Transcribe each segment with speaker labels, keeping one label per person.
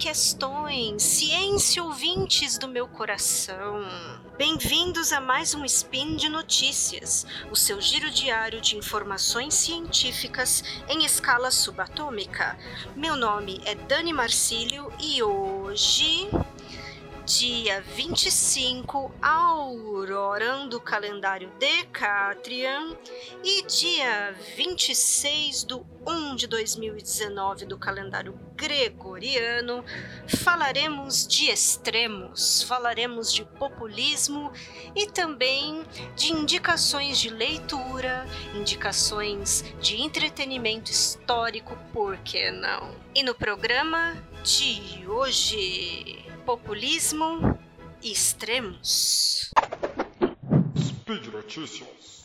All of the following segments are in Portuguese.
Speaker 1: questões, ciência ouvintes do meu coração. Bem-vindos a mais um Spin de Notícias, o seu giro diário de informações científicas em escala subatômica. Meu nome é Dani Marcílio e hoje dia 25, Aurora do calendário Decatrian e dia 26 do 1 de 2019 do calendário gregoriano, falaremos de extremos, falaremos de populismo e também de indicações de leitura, indicações de entretenimento histórico, por que não? E no programa de hoje, populismo e extremos.
Speaker 2: Speed Notícias.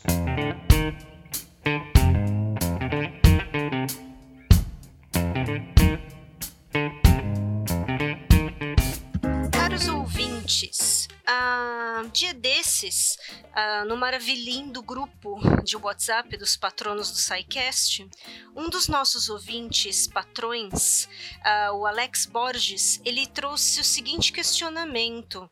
Speaker 1: Uh, dia desses, uh, no maravilhindo grupo de WhatsApp dos patronos do SciCast, um dos nossos ouvintes, patrões, uh, o Alex Borges, ele trouxe o seguinte questionamento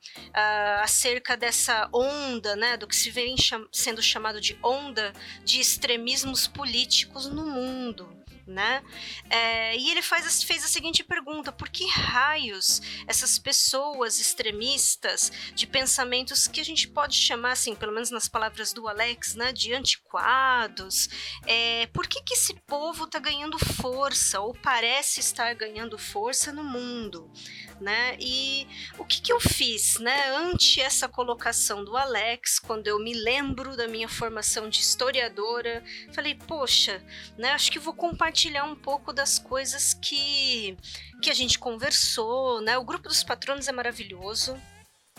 Speaker 1: acerca dessa onda, né, do que se vem cham sendo chamado de onda de extremismos políticos no mundo né? É, e ele faz, fez a seguinte pergunta: por que raios essas pessoas extremistas de pensamentos que a gente pode chamar, assim, pelo menos nas palavras do Alex, né, de antiquados, é, por que, que esse povo está ganhando força ou parece estar ganhando força no mundo? né? E o que, que eu fiz, né? Ante essa colocação do Alex, quando eu me lembro da minha formação de historiadora, falei, poxa, né? Acho que vou compartilhar um pouco das coisas que que a gente conversou, né? O grupo dos patronos é maravilhoso,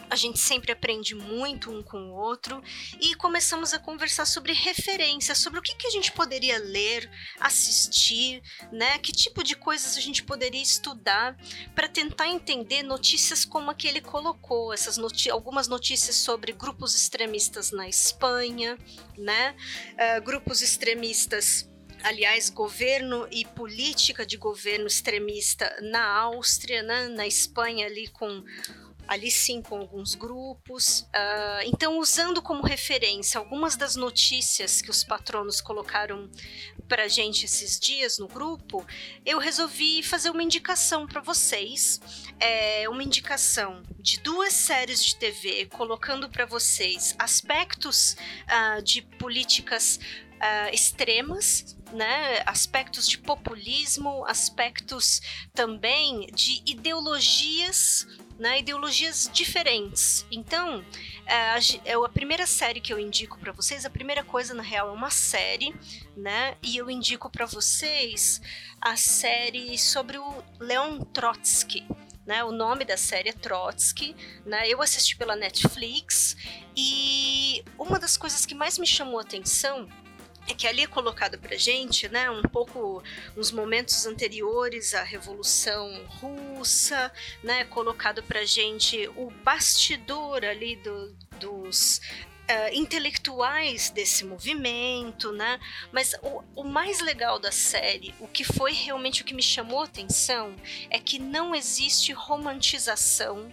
Speaker 1: a gente sempre aprende muito um com o outro e começamos a conversar sobre referências, sobre o que, que a gente poderia ler, assistir, né? Que tipo de coisas a gente poderia estudar para tentar entender notícias como a que ele colocou, essas noti algumas notícias sobre grupos extremistas na Espanha, né? Uh, grupos extremistas aliás, governo e política de governo extremista na Áustria, né, na Espanha ali com ali sim com alguns grupos. Uh, então, usando como referência algumas das notícias que os patronos colocaram para gente esses dias no grupo, eu resolvi fazer uma indicação para vocês. É uma indicação de duas séries de TV, colocando para vocês aspectos uh, de políticas uh, extremas, né, aspectos de populismo, aspectos também de ideologias né, ideologias diferentes. Então, é, a primeira série que eu indico para vocês, a primeira coisa na real é uma série, né? E eu indico para vocês a série sobre o Leon Trotsky. Né, o nome da série é Trotsky, né, eu assisti pela Netflix e uma das coisas que mais me chamou a atenção é que ali é colocado pra gente, né, um pouco uns momentos anteriores à Revolução Russa, né, colocado pra gente o bastidor ali do, dos Uh, intelectuais desse movimento, né? Mas o, o, mais legal da série, o que foi realmente o que me chamou a atenção, é que não existe romantização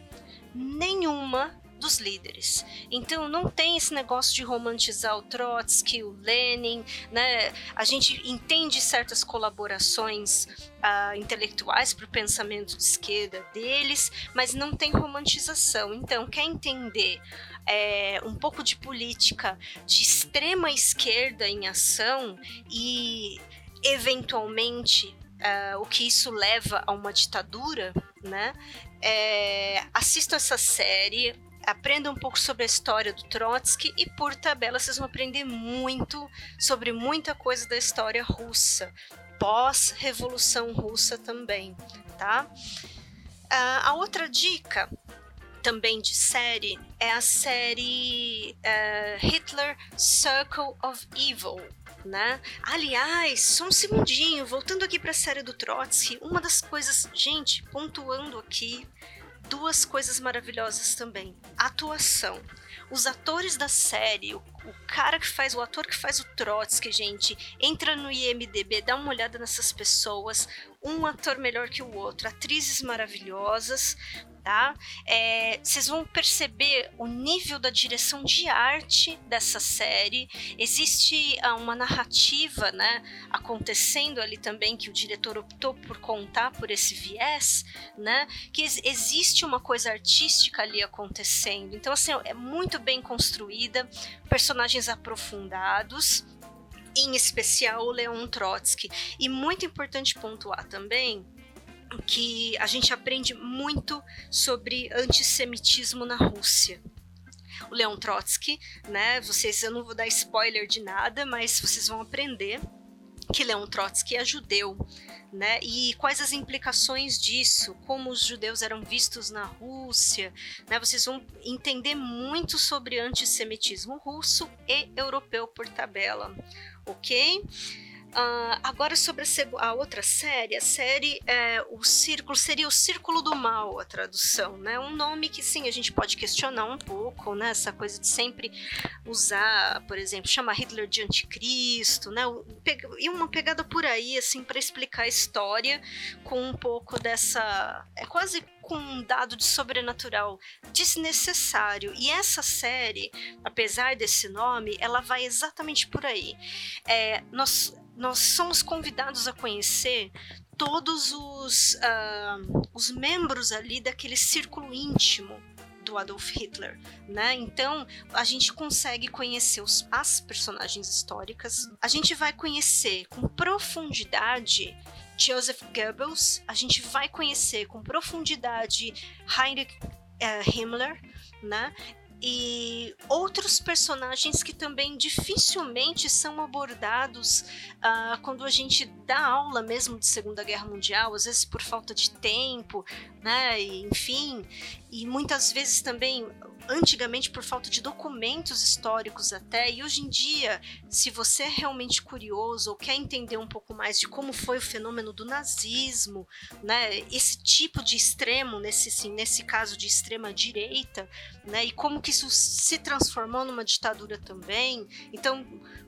Speaker 1: nenhuma dos líderes. Então não tem esse negócio de romantizar o Trotsky, o Lenin, né? A gente entende certas colaborações uh, intelectuais para o pensamento de esquerda deles, mas não tem romantização. Então quer entender é, um pouco de política de extrema esquerda em ação e eventualmente uh, o que isso leva a uma ditadura, né? É, essa série, aprenda um pouco sobre a história do Trotsky e por tabela vocês vão aprender muito sobre muita coisa da história russa, pós-revolução russa também, tá? Uh, a outra dica também de série é a série uh, Hitler Circle of Evil, né? Aliás, só um segundinho, voltando aqui para a série do Trotsky, uma das coisas, gente, pontuando aqui, duas coisas maravilhosas também. Atuação. Os atores da série, o cara que faz, o ator que faz o Trotsky, gente, entra no IMDB, dá uma olhada nessas pessoas, um ator melhor que o outro, atrizes maravilhosas, tá? É, vocês vão perceber o nível da direção de arte dessa série. Existe ah, uma narrativa, né, acontecendo ali também que o diretor optou por contar por esse viés, né? Que ex existe uma coisa artística ali acontecendo. Então assim é muito bem construída, personagens aprofundados em especial o Leon Trotsky. E muito importante pontuar também que a gente aprende muito sobre antissemitismo na Rússia. O Leon Trotsky, né? Vocês, eu não vou dar spoiler de nada, mas vocês vão aprender que Leon Trotsky é judeu, né? E quais as implicações disso, como os judeus eram vistos na Rússia, né? Vocês vão entender muito sobre antissemitismo russo e europeu por tabela, ok? Uh, agora sobre a, a, outra série, a série é o círculo seria o círculo do mal a tradução, né? Um nome que sim a gente pode questionar um pouco, né? Essa coisa de sempre usar, por exemplo, chamar Hitler de anticristo, né? E uma pegada por aí assim para explicar a história com um pouco dessa é quase com um dado de sobrenatural desnecessário. E essa série, apesar desse nome, ela vai exatamente por aí. É, nós nós somos convidados a conhecer todos os, uh, os membros ali daquele círculo íntimo do Adolf Hitler, né? Então a gente consegue conhecer os, as personagens históricas, a gente vai conhecer com profundidade Joseph Goebbels, a gente vai conhecer com profundidade Heinrich uh, Himmler, né? E outros personagens que também dificilmente são abordados uh, quando a gente dá aula mesmo de Segunda Guerra Mundial, às vezes por falta de tempo, né? E, enfim, e muitas vezes também antigamente por falta de documentos históricos até, e hoje em dia, se você é realmente curioso ou quer entender um pouco mais de como foi o fenômeno do nazismo, né, esse tipo de extremo, nesse, assim, nesse caso de extrema direita, né, e como que isso se transformou numa ditadura também, então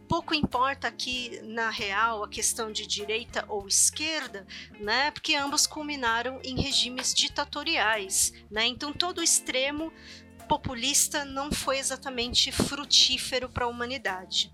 Speaker 1: pouco importa aqui na real a questão de direita ou esquerda, né? Porque ambos culminaram em regimes ditatoriais, né? Então todo extremo populista não foi exatamente frutífero para a humanidade.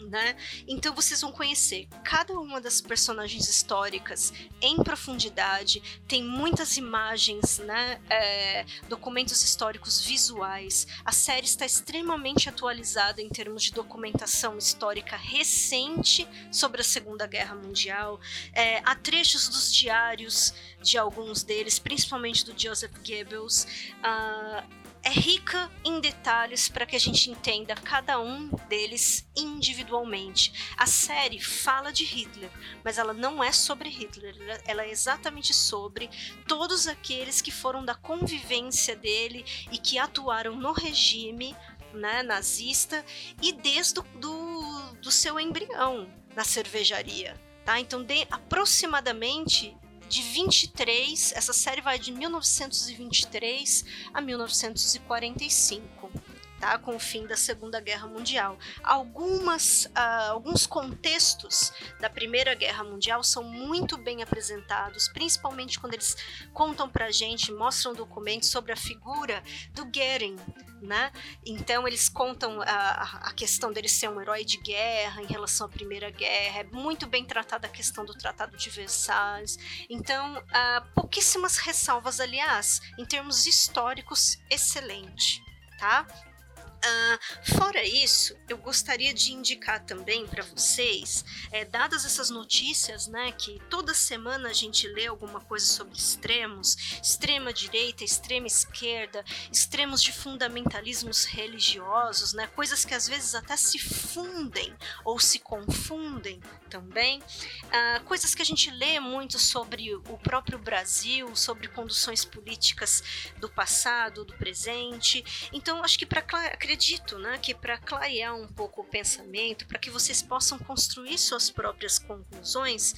Speaker 1: Né? Então vocês vão conhecer cada uma das personagens históricas em profundidade, tem muitas imagens, né? É, documentos históricos visuais. A série está extremamente atualizada em termos de documentação histórica recente sobre a Segunda Guerra Mundial. É, há trechos dos diários de alguns deles, principalmente do Joseph Goebbels. Uh, é rica em detalhes para que a gente entenda cada um deles individualmente. A série fala de Hitler, mas ela não é sobre Hitler, ela é exatamente sobre todos aqueles que foram da convivência dele e que atuaram no regime né, nazista e desde do, do seu embrião na cervejaria. Tá? Então, de aproximadamente de 23, essa série vai de 1923 a 1945. Tá, com o fim da Segunda Guerra Mundial. Algumas, uh, alguns contextos da Primeira Guerra Mundial são muito bem apresentados, principalmente quando eles contam pra gente, mostram documentos sobre a figura do Goering, né? Então eles contam a, a questão dele ser um herói de guerra em relação à Primeira Guerra, é muito bem tratada a questão do Tratado de Versalhes. Então, uh, pouquíssimas ressalvas, aliás, em termos históricos, excelente, tá? Uh, fora isso, eu gostaria de indicar também para vocês, é, dadas essas notícias, né, que toda semana a gente lê alguma coisa sobre extremos, extrema direita, extrema esquerda, extremos de fundamentalismos religiosos, né, coisas que às vezes até se fundem ou se confundem também, uh, coisas que a gente lê muito sobre o próprio Brasil, sobre conduções políticas do passado, do presente. Então, acho que para acredito né, que para clarear um pouco o pensamento, para que vocês possam construir suas próprias conclusões,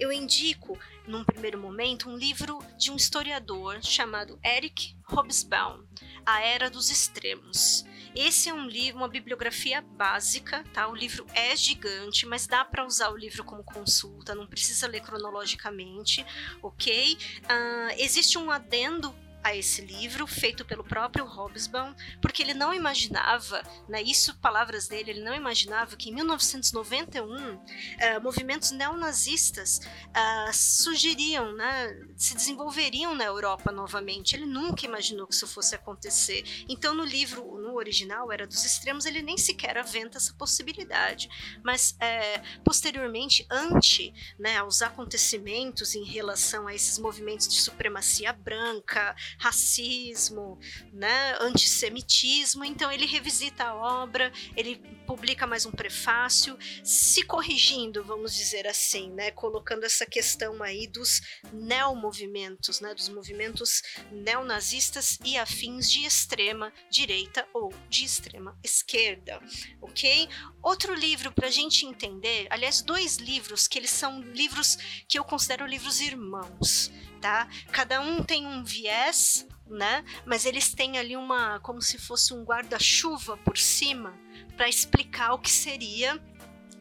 Speaker 1: eu indico, num primeiro momento, um livro de um historiador chamado Eric Hobsbawm, A Era dos Extremos. Esse é um livro, uma bibliografia básica, tá? O livro é gigante, mas dá para usar o livro como consulta, não precisa ler cronologicamente, ok? Uh, existe um adendo a esse livro, feito pelo próprio Hobsbawm, porque ele não imaginava, né, isso palavras dele, ele não imaginava que em 1991 uh, eh, movimentos neonazistas uh, surgiriam, né, se desenvolveriam na Europa novamente. Ele nunca imaginou que isso fosse acontecer. Então, no livro, no original, era dos extremos, ele nem sequer aventa essa possibilidade. Mas, é, posteriormente, ante né, aos acontecimentos em relação a esses movimentos de supremacia branca, racismo, né, antissemitismo. Então ele revisita a obra, ele publica mais um prefácio, se corrigindo, vamos dizer assim, né, colocando essa questão aí dos neomovimentos, né, dos movimentos neonazistas e afins de extrema direita ou de extrema esquerda, ok? Outro livro para a gente entender, aliás, dois livros que eles são livros que eu considero livros irmãos tá? Cada um tem um viés, né? Mas eles têm ali uma, como se fosse um guarda-chuva por cima para explicar o que seria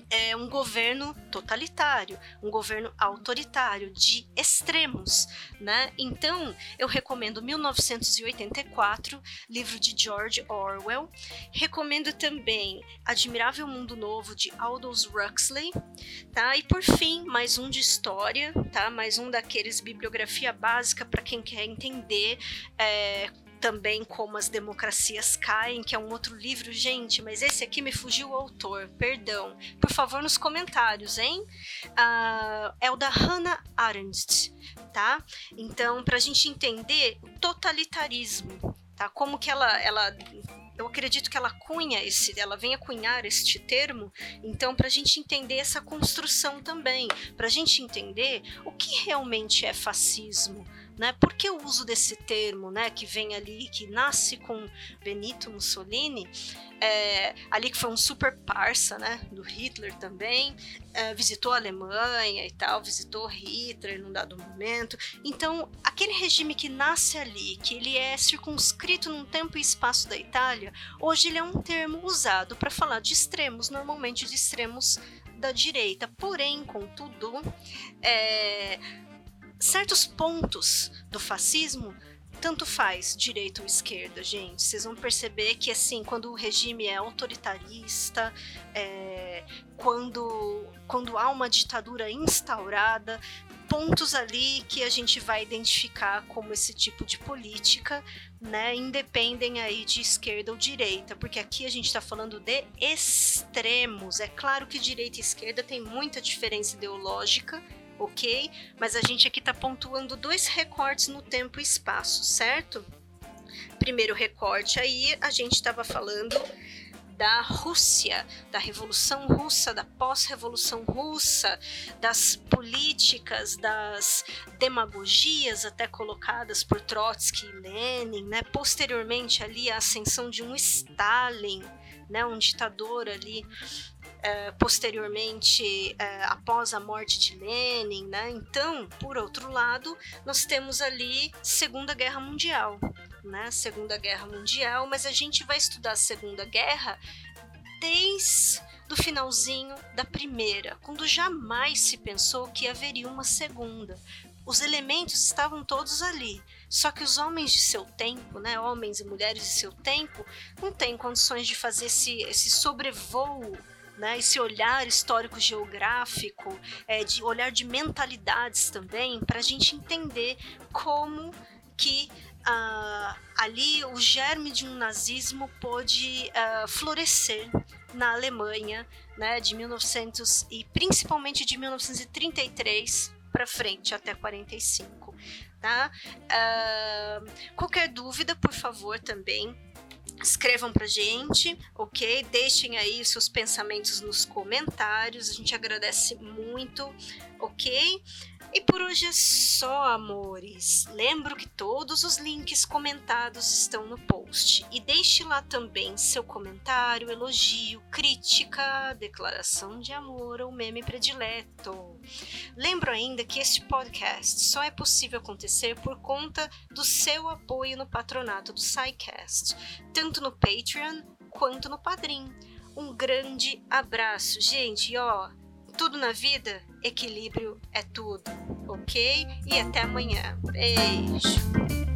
Speaker 1: é um governo totalitário, um governo autoritário, de extremos, né? Então, eu recomendo 1984, livro de George Orwell. Recomendo também Admirável Mundo Novo, de Aldous Huxley, tá? E por fim, mais um de história, tá? Mais um daqueles bibliografia básica para quem quer entender é, também como as democracias caem, que é um outro livro, gente, mas esse aqui me fugiu o autor, perdão. Por favor, nos comentários, hein? Uh, é o da Hannah Arendt, tá? Então, para a gente entender o totalitarismo, tá? Como que ela, ela eu acredito que ela cunha esse, ela vem a cunhar este termo, então para a gente entender essa construção também, para a gente entender o que realmente é fascismo, né? Por que o uso desse termo, né, que vem ali, que nasce com Benito Mussolini, é, ali que foi um super parça, né, do Hitler também, é, visitou a Alemanha e tal, visitou Hitler num dado momento. Então, aquele regime que nasce ali, que ele é circunscrito num tempo e espaço da Itália, hoje ele é um termo usado para falar de extremos, normalmente de extremos da direita. Porém, contudo, é, certos pontos do fascismo tanto faz direita ou esquerda, gente. Vocês vão perceber que, assim, quando o regime é autoritarista, é, quando, quando há uma ditadura instaurada, pontos ali que a gente vai identificar como esse tipo de política, né, independem aí de esquerda ou direita, porque aqui a gente está falando de extremos. É claro que direita e esquerda tem muita diferença ideológica, ok? Mas a gente aqui está pontuando dois recortes no tempo e espaço, certo? Primeiro recorte aí, a gente estava falando da Rússia, da Revolução Russa, da pós-Revolução Russa, das políticas, das demagogias até colocadas por Trotsky e Lenin, né? Posteriormente ali a ascensão de um Stalin, né? Um ditador ali é, posteriormente, é, após a morte de Lenin, né? Então, por outro lado, nós temos ali Segunda Guerra Mundial, né? Segunda Guerra Mundial, mas a gente vai estudar a Segunda Guerra desde do finalzinho da primeira, quando jamais se pensou que haveria uma segunda. Os elementos estavam todos ali, só que os homens de seu tempo, né, homens e mulheres de seu tempo, não têm condições de fazer esse, esse sobrevoo né, esse olhar histórico-geográfico, é, de olhar de mentalidades também, para a gente entender como que uh, ali o germe de um nazismo pôde uh, florescer na Alemanha, né, de 1900 e principalmente de 1933 para frente até 45, tá? Uh, qualquer dúvida, por favor, também escrevam pra gente, ok? Deixem aí os seus pensamentos nos comentários, a gente agradece muito, ok? E por hoje é só, amores. Lembro que todos os links comentados estão no post. E deixe lá também seu comentário, elogio, crítica, declaração de amor ou meme predileto. Lembro ainda que este podcast só é possível acontecer por conta do seu apoio no patronato do SciCast, tanto no Patreon quanto no Padrim. Um grande abraço, gente, ó, tudo na vida, equilíbrio é tudo, ok? E até amanhã. Beijo!